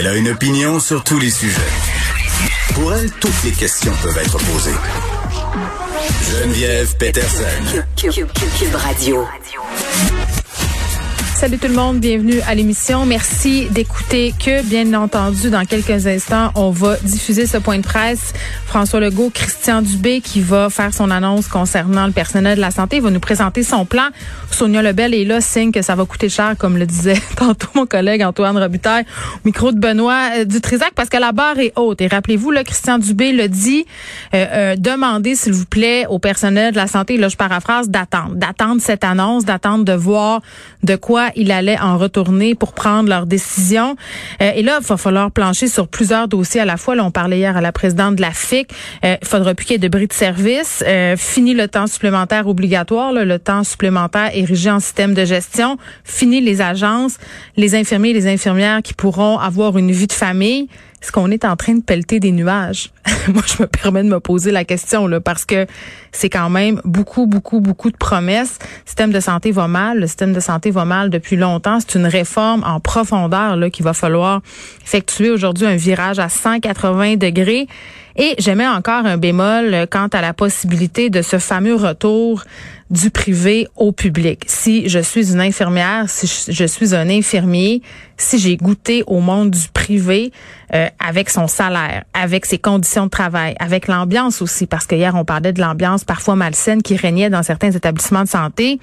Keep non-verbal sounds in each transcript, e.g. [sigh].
Elle a une opinion sur tous les sujets. Pour elle, toutes les questions peuvent être posées. Geneviève Peterson. Cube Radio. Salut tout le monde, bienvenue à l'émission. Merci d'écouter que, bien entendu, dans quelques instants, on va diffuser ce point de presse. François Legault, Christian Dubé, qui va faire son annonce concernant le personnel de la santé, va nous présenter son plan. Sonia Lebel est là, signe que ça va coûter cher, comme le disait [laughs] tantôt mon collègue Antoine Robitaille, au micro de Benoît euh, Dutrisac, parce que la barre est haute. Et rappelez-vous, là, Christian Dubé le dit, euh, euh, demandez, s'il vous plaît, au personnel de la santé, là, je paraphrase, d'attendre, d'attendre cette annonce, d'attendre de voir de quoi il allait en retourner pour prendre leur décision. Euh, et là, il va falloir plancher sur plusieurs dossiers à la fois. Là, on parlait hier à la présidente de la FIC. Euh, il faudra plus qu'il y ait de bris de service. Euh, fini le temps supplémentaire obligatoire, le temps supplémentaire érigé en système de gestion. Fini les agences, les infirmiers et les infirmières qui pourront avoir une vie de famille est-ce qu'on est en train de pelleter des nuages? [laughs] Moi, je me permets de me poser la question, là, parce que c'est quand même beaucoup, beaucoup, beaucoup de promesses. Le système de santé va mal. Le système de santé va mal depuis longtemps. C'est une réforme en profondeur, là, qu'il va falloir effectuer aujourd'hui un virage à 180 degrés. Et j'aimais encore un bémol quant à la possibilité de ce fameux retour du privé au public. Si je suis une infirmière, si je suis un infirmier, si j'ai goûté au monde du privé euh, avec son salaire, avec ses conditions de travail, avec l'ambiance aussi, parce que hier on parlait de l'ambiance parfois malsaine qui régnait dans certains établissements de santé.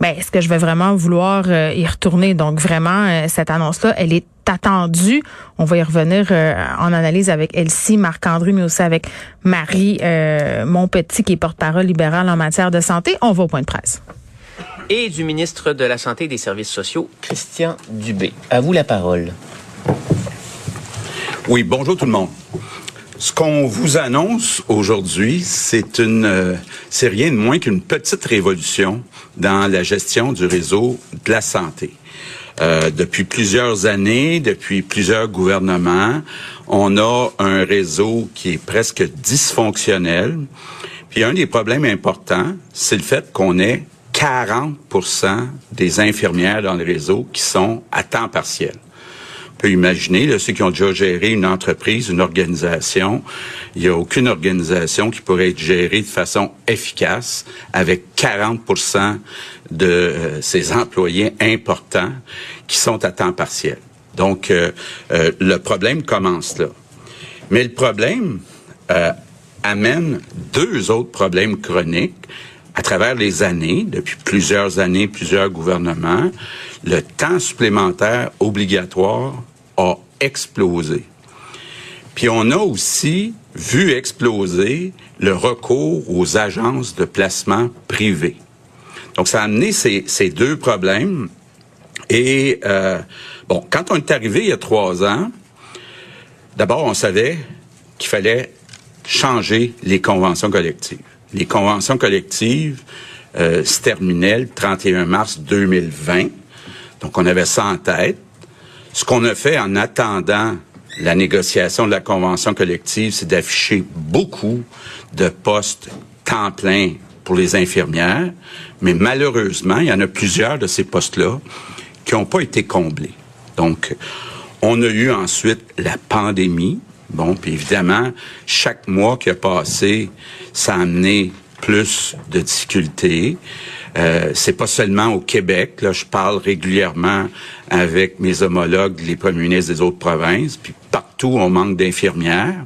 Ben, est-ce que je vais vraiment vouloir euh, y retourner? Donc vraiment, euh, cette annonce-là, elle est attendue. On va y revenir en analyse avec Elsie, Marc-André, mais aussi avec Marie euh, Montpetit, qui est porte-parole libérale en matière de santé. On va au point de presse. Et du ministre de la Santé et des Services sociaux, Christian Dubé. À vous la parole. Oui, bonjour tout le monde. Ce qu'on vous annonce aujourd'hui, c'est une, euh, c'est rien de moins qu'une petite révolution dans la gestion du réseau de la santé. Euh, depuis plusieurs années, depuis plusieurs gouvernements, on a un réseau qui est presque dysfonctionnel. Puis un des problèmes importants, c'est le fait qu'on ait 40 des infirmières dans le réseau qui sont à temps partiel peut imaginer, là, ceux qui ont déjà géré une entreprise, une organisation, il n'y a aucune organisation qui pourrait être gérée de façon efficace avec 40 de euh, ses employés importants qui sont à temps partiel. Donc, euh, euh, le problème commence là. Mais le problème amène deux autres problèmes chroniques à travers les années, depuis plusieurs années, plusieurs gouvernements, le temps supplémentaire obligatoire a explosé. Puis on a aussi vu exploser le recours aux agences de placement privées. Donc ça a amené ces, ces deux problèmes. Et euh, bon, quand on est arrivé il y a trois ans, d'abord on savait qu'il fallait changer les conventions collectives. Les conventions collectives euh, se terminaient le 31 mars 2020. Donc on avait ça en tête. Ce qu'on a fait en attendant la négociation de la convention collective, c'est d'afficher beaucoup de postes temps plein pour les infirmières, mais malheureusement, il y en a plusieurs de ces postes-là qui n'ont pas été comblés. Donc, on a eu ensuite la pandémie. Bon, puis évidemment, chaque mois qui a passé, ça a amené plus de difficultés. Euh, c'est pas seulement au Québec. Là, je parle régulièrement avec mes homologues, les premiers ministres des autres provinces. Puis partout, on manque d'infirmières.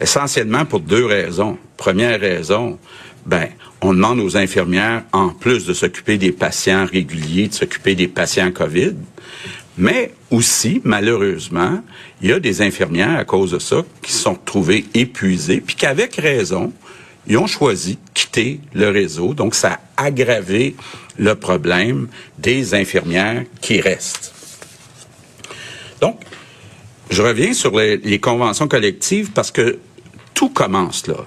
Essentiellement pour deux raisons. Première raison, ben, on demande aux infirmières, en plus de s'occuper des patients réguliers, de s'occuper des patients COVID. Mais aussi, malheureusement, il y a des infirmières à cause de ça qui sont trouvées épuisées, puis qu'avec raison, ils ont choisi quitter le réseau. Donc, ça a aggravé le problème des infirmières qui restent. Donc, je reviens sur les, conventions collectives parce que tout commence là.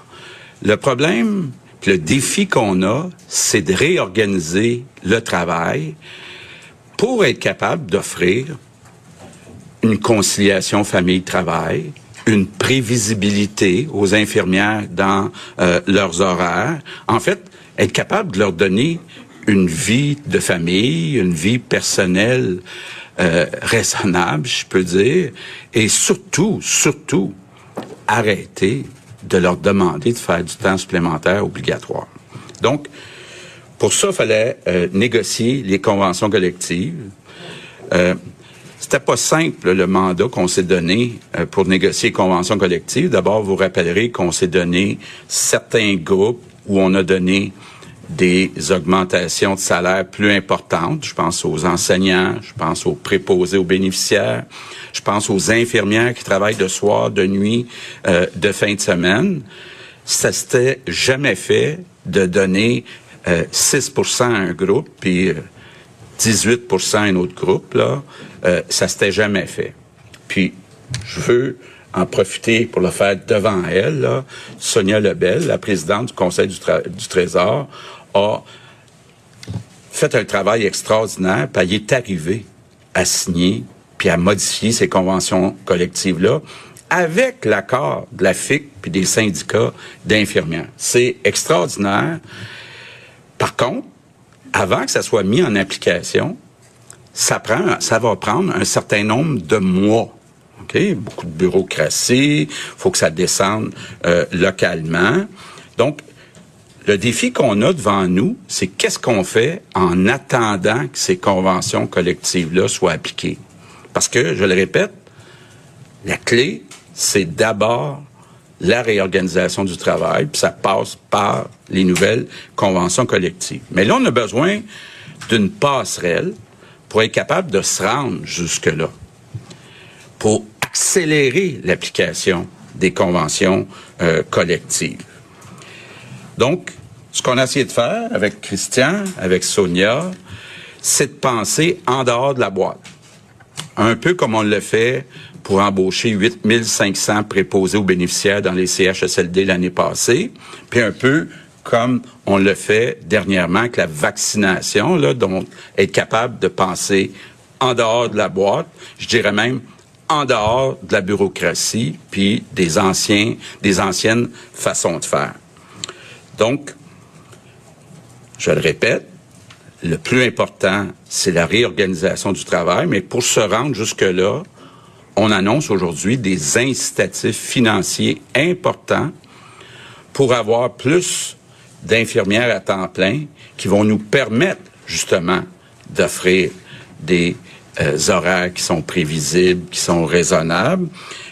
Le problème, le défi qu'on a, c'est de réorganiser le travail pour être capable d'offrir une conciliation famille-travail, une prévisibilité aux infirmières dans euh, leurs horaires. En fait, être capable de leur donner une vie de famille, une vie personnelle euh, raisonnable, je peux dire, et surtout, surtout, arrêter de leur demander de faire du temps supplémentaire obligatoire. Donc, pour ça, il fallait euh, négocier les conventions collectives. Euh, c'était pas simple le mandat qu'on s'est donné euh, pour négocier les conventions collectives. D'abord, vous rappellerez qu'on s'est donné certains groupes où on a donné des augmentations de salaire plus importantes. Je pense aux enseignants, je pense aux préposés aux bénéficiaires, je pense aux infirmières qui travaillent de soir, de nuit, euh, de fin de semaine. Ça s'était jamais fait de donner 6% euh, à un groupe, puis 18 euh, à un autre groupe. Là, ça s'était jamais fait. Puis, je veux en profiter pour le faire devant elle. Là. Sonia Lebel, la présidente du Conseil du, du Trésor, a fait un travail extraordinaire, puis elle est arrivée à signer puis à modifier ces conventions collectives-là avec l'accord de la FIC puis des syndicats d'infirmières. C'est extraordinaire. Par contre, avant que ça soit mis en application, ça prend, ça va prendre un certain nombre de mois. OK? Beaucoup de bureaucratie, faut que ça descende euh, localement. Donc, le défi qu'on a devant nous, c'est qu'est-ce qu'on fait en attendant que ces conventions collectives-là soient appliquées? Parce que, je le répète, la clé, c'est d'abord la réorganisation du travail, puis ça passe par les nouvelles conventions collectives. Mais là, on a besoin d'une passerelle pour être capable de se rendre jusque-là, pour accélérer l'application des conventions euh, collectives. Donc, ce qu'on a essayé de faire avec Christian, avec Sonia, c'est de penser en dehors de la boîte. Un peu comme on le fait pour embaucher 8500 préposés aux bénéficiaires dans les CHSLD l'année passée, puis un peu comme on le fait dernièrement avec la vaccination, là, donc être capable de penser en dehors de la boîte, je dirais même en dehors de la bureaucratie, puis des anciens, des anciennes façons de faire. Donc, je le répète, le plus important, c'est la réorganisation du travail, mais pour se rendre jusque-là, on annonce aujourd'hui des incitatifs financiers importants pour avoir plus d'infirmières à temps plein qui vont nous permettre justement d'offrir des euh, horaires qui sont prévisibles, qui sont raisonnables.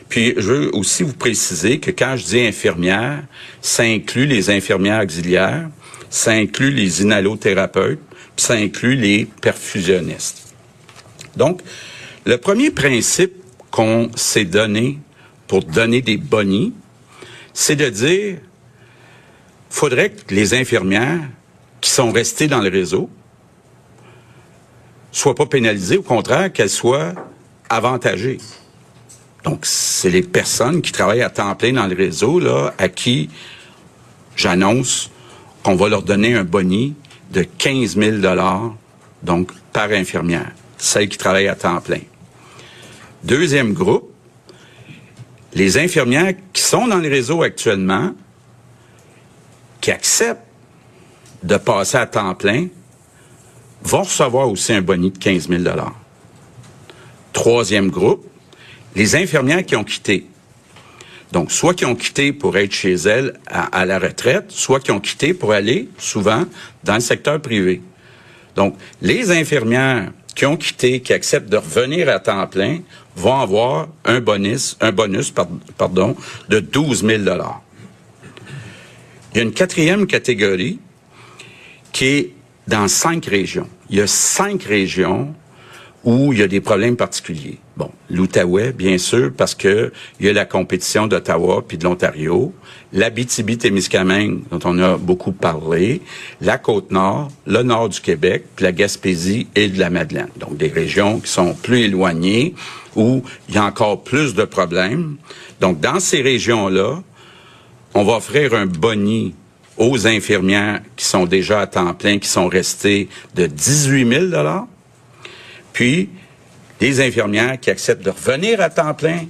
Puis je veux aussi vous préciser que quand je dis infirmières, ça inclut les infirmières auxiliaires, ça inclut les inhalothérapeutes, puis ça inclut les perfusionnistes. Donc, le premier principe qu'on s'est donné pour donner des bonnies, c'est de dire, faudrait que les infirmières qui sont restées dans le réseau soient pas pénalisées, au contraire, qu'elles soient avantagées. Donc, c'est les personnes qui travaillent à temps plein dans le réseau, là, à qui j'annonce qu'on va leur donner un boni de 15 000 donc par infirmière, celle qui travaille à temps plein. Deuxième groupe, les infirmières qui sont dans le réseau actuellement, qui acceptent de passer à temps plein, vont recevoir aussi un boni de 15 000 Troisième groupe, les infirmières qui ont quitté. Donc, soit qui ont quitté pour être chez elles à, la retraite, soit qui ont quitté pour aller souvent dans le secteur privé. Donc, les infirmières qui ont quitté, qui acceptent de revenir à temps plein, vont avoir un bonus, un bonus, pardon, de 12 000 Il y a une quatrième catégorie qui est dans cinq régions. Il y a cinq régions où il y a des problèmes particuliers. Bon, l'Outaouais, bien sûr, parce que il y a la compétition d'Ottawa puis de l'Ontario, l'Abitibi-Témiscamingue, dont on a beaucoup parlé, la Côte-Nord, le nord du Québec, puis la Gaspésie et de la Madeleine. Donc, des régions qui sont plus éloignées, où il y a encore plus de problèmes. Donc, dans ces régions-là, on va offrir un boni aux infirmières qui sont déjà à temps plein, qui sont restées de 18 000 puis, les infirmières qui acceptent de revenir à temps plein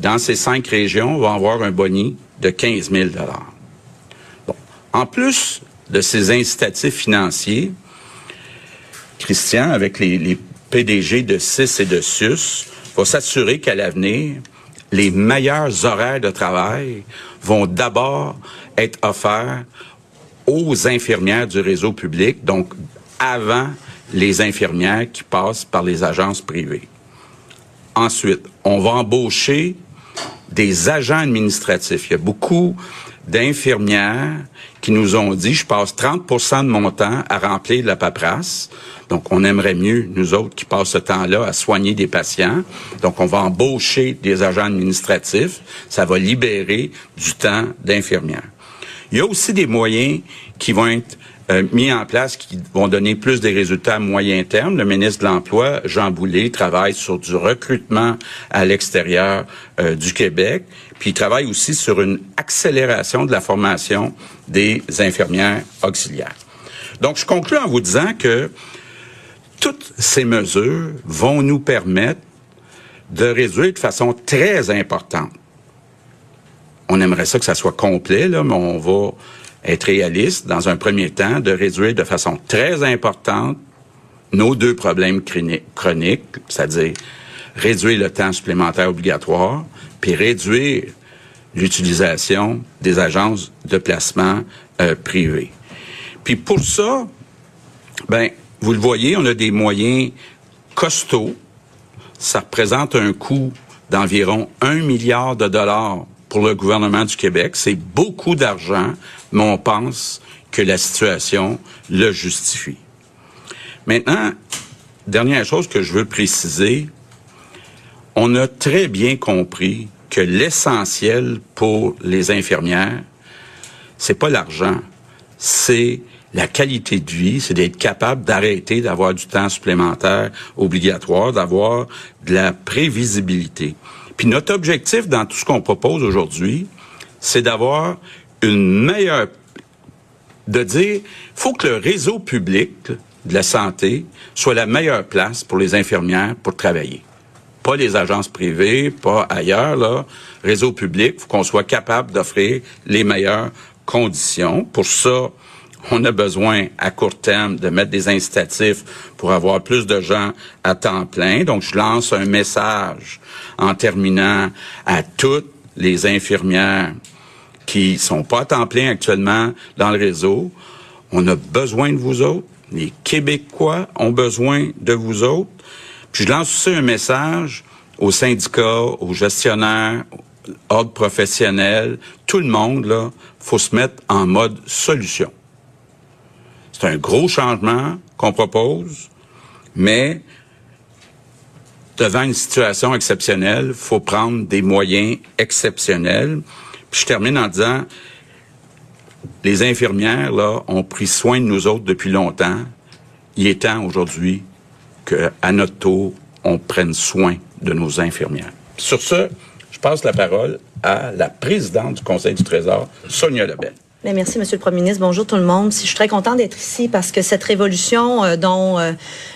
dans ces cinq régions vont avoir un boni de 15 000 Bon. En plus de ces incitatifs financiers, Christian, avec les, PDG de CIS et de SUS, va s'assurer qu'à l'avenir, les meilleurs horaires de travail vont d'abord être offerts aux infirmières du réseau public, donc avant les infirmières qui passent par les agences privées. Ensuite, on va embaucher des agents administratifs. Il y a beaucoup d'infirmières qui nous ont dit, je passe 30% de mon temps à remplir de la paperasse. Donc, on aimerait mieux, nous autres, qui passent ce temps-là à soigner des patients. Donc, on va embaucher des agents administratifs. Ça va libérer du temps d'infirmières. Il y a aussi des moyens qui vont être euh, mis en place qui vont donner plus des résultats à moyen terme. Le ministre de l'Emploi, Jean Boulet, travaille sur du recrutement à l'extérieur euh, du Québec, puis il travaille aussi sur une accélération de la formation des infirmières auxiliaires. Donc, je conclue en vous disant que toutes ces mesures vont nous permettre de réduire de façon très importante. On aimerait ça que ça soit complet, là, mais on va être réaliste dans un premier temps, de réduire de façon très importante nos deux problèmes chroniques, c'est-à-dire réduire le temps supplémentaire obligatoire, puis réduire l'utilisation des agences de placement euh, privées. Puis pour ça, ben vous le voyez, on a des moyens costauds. Ça représente un coût d'environ un milliard de dollars pour le gouvernement du Québec. C'est beaucoup d'argent, mais on pense que la situation le justifie. Maintenant, dernière chose que je veux préciser, on a très bien compris que l'essentiel pour les infirmières, c'est pas l'argent, c'est la qualité de vie, c'est d'être capable d'arrêter d'avoir du temps supplémentaire obligatoire, d'avoir de la prévisibilité. Puis notre objectif dans tout ce qu'on propose aujourd'hui, c'est d'avoir une meilleure de dire faut que le réseau public de la santé soit la meilleure place pour les infirmières pour travailler. Pas les agences privées, pas ailleurs là, réseau public, faut qu'on soit capable d'offrir les meilleures conditions. Pour ça, on a besoin à court terme de mettre des incitatifs pour avoir plus de gens à temps plein. Donc, je lance un message en terminant à toutes les infirmières qui sont pas à temps plein actuellement dans le réseau. On a besoin de vous autres. Les Québécois ont besoin de vous autres. Puis je lance aussi un message aux syndicats, aux gestionnaires, ordres professionnels, tout le monde, là, faut se mettre en mode solution. C'est un gros changement qu'on propose, mais devant une situation exceptionnelle, faut prendre des moyens exceptionnels. Puis je termine en disant, les infirmières là ont pris soin de nous autres depuis longtemps. Il est temps aujourd'hui qu'à notre tour, on prenne soin de nos infirmières. Sur ce, je passe la parole à la présidente du Conseil du Trésor, Sonia Lebel merci, Monsieur le Premier ministre. Bonjour tout le monde. Je suis très content d'être ici parce que cette révolution euh, dont euh,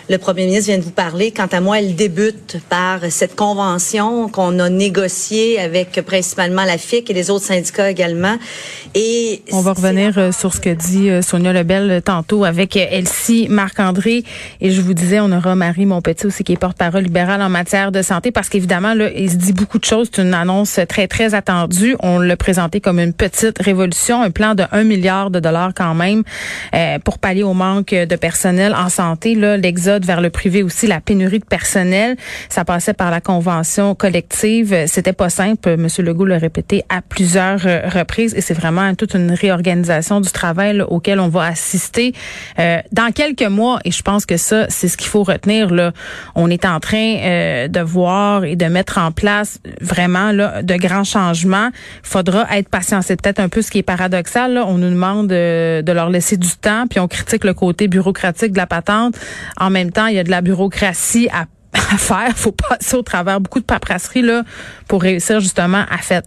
le Premier ministre vient de vous parler, quant à moi, elle débute par cette convention qu'on a négociée avec principalement la FIC et les autres syndicats également. Et on va revenir euh, sur ce que dit Sonia Lebel tantôt avec Elsie Marc-André. Et je vous disais, on aura Marie Monpetit aussi qui est porte-parole libérale en matière de santé parce qu'évidemment, là, il se dit beaucoup de choses. C'est une annonce très, très attendue. On l'a présenté comme une petite révolution, un plan de de 1 milliard de dollars quand même euh, pour pallier au manque de personnel en santé. Là, l'exode vers le privé aussi, la pénurie de personnel, ça passait par la convention collective. C'était pas simple. Monsieur Legault l'a répété à plusieurs euh, reprises et c'est vraiment toute une réorganisation du travail auquel on va assister euh, dans quelques mois. Et je pense que ça, c'est ce qu'il faut retenir. Là, on est en train euh, de voir et de mettre en place vraiment là de grands changements. Faudra être patient. C'est peut-être un peu ce qui est paradoxal on nous demande de, leur laisser du temps, puis on critique le côté bureaucratique de la patente. En même temps, il y a de la bureaucratie à [laughs] à faire. faut passer au travers beaucoup de paperasserie là pour réussir justement à, fait,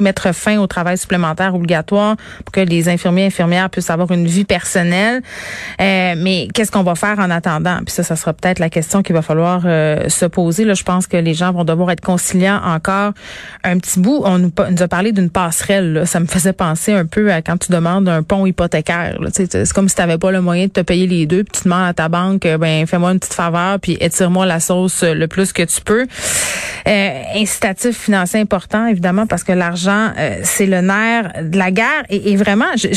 mettre fin au travail supplémentaire obligatoire pour que les infirmiers et infirmières puissent avoir une vie personnelle. Euh, mais qu'est-ce qu'on va faire en attendant? Puis ça, ça sera peut-être la question qu'il va falloir euh, se poser. Là, je pense que les gens vont devoir être conciliants encore un petit bout. On nous, a parlé d'une passerelle. Ça me faisait penser un peu à quand tu demandes un pont hypothécaire. C'est comme si tu n'avais pas le moyen de te payer les deux, puis tu demandes à ta banque, ben fais-moi une petite faveur, puis étire-moi la sauce le plus que tu peux. Euh, incitatif financier important, évidemment, parce que l'argent, euh, c'est le nerf de la guerre. Et, vraiment, je,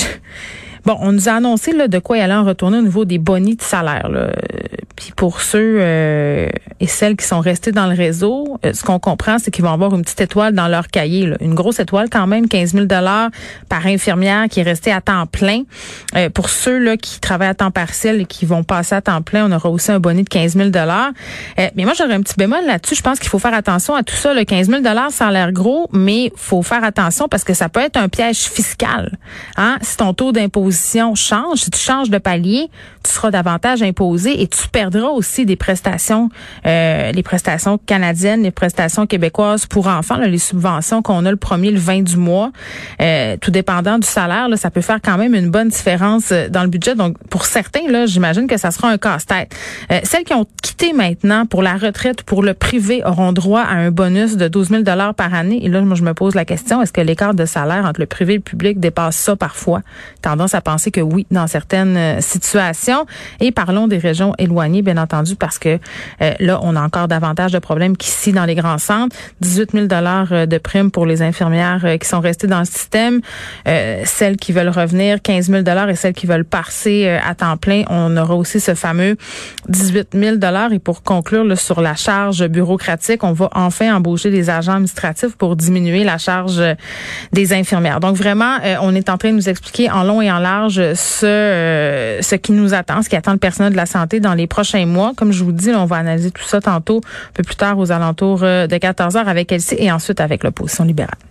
bon, on nous a annoncé là, de quoi il allait en retourner au niveau des bonnies de salaire. Là. Puis pour ceux euh, et celles qui sont restés dans le réseau, euh, ce qu'on comprend, c'est qu'ils vont avoir une petite étoile dans leur cahier. Là. Une grosse étoile quand même, 15 000 par infirmière qui est restée à temps plein. Euh, pour ceux là qui travaillent à temps partiel et qui vont passer à temps plein, on aura aussi un bonnet de 15 000 Mais moi, j'aurais un petit bémol là-dessus. Je pense qu'il faut faire attention à tout ça. Le 15 000 ça a l'air gros, mais faut faire attention parce que ça peut être un piège fiscal. Hein? Si ton taux d'imposition change, si tu changes de palier, tu seras davantage imposé et tu perds aussi des prestations, euh, les prestations canadiennes, les prestations québécoises pour enfants, les subventions qu'on a le premier, le 20 du mois, euh, tout dépendant du salaire, là, ça peut faire quand même une bonne différence euh, dans le budget. Donc, pour certains, là, j'imagine que ça sera un casse-tête. celles qui ont quitté maintenant pour la retraite, pour le privé, auront droit à un bonus de 12 000 par année. Et là, moi, je me pose la question, est-ce que l'écart de salaire entre le privé et le public dépasse ça parfois? Tendance à penser que oui, dans certaines situations. Et parlons des régions éloignées bien entendu, parce que euh, là, on a encore davantage de problèmes qu'ici dans les grands centres. 18 000 dollars euh, de primes pour les infirmières euh, qui sont restées dans le système. celles qui veulent revenir, 15 000 dollars et celles qui veulent passer à temps plein, on aura aussi ce fameux 18 000 dollars. Et pour conclure là, sur la charge bureaucratique, on va enfin embaucher des agents administratifs pour diminuer la charge des infirmières. Donc vraiment, on est en train de nous expliquer en long et en large ce, ce qui nous attend, ce qui attend le personnel de la santé dans les prochains mois. Comme je vous dis, on va analyser tout ça tantôt, un peu plus tard aux alentours euh, de 14 heures avec Elsie et ensuite avec l'opposition libérale.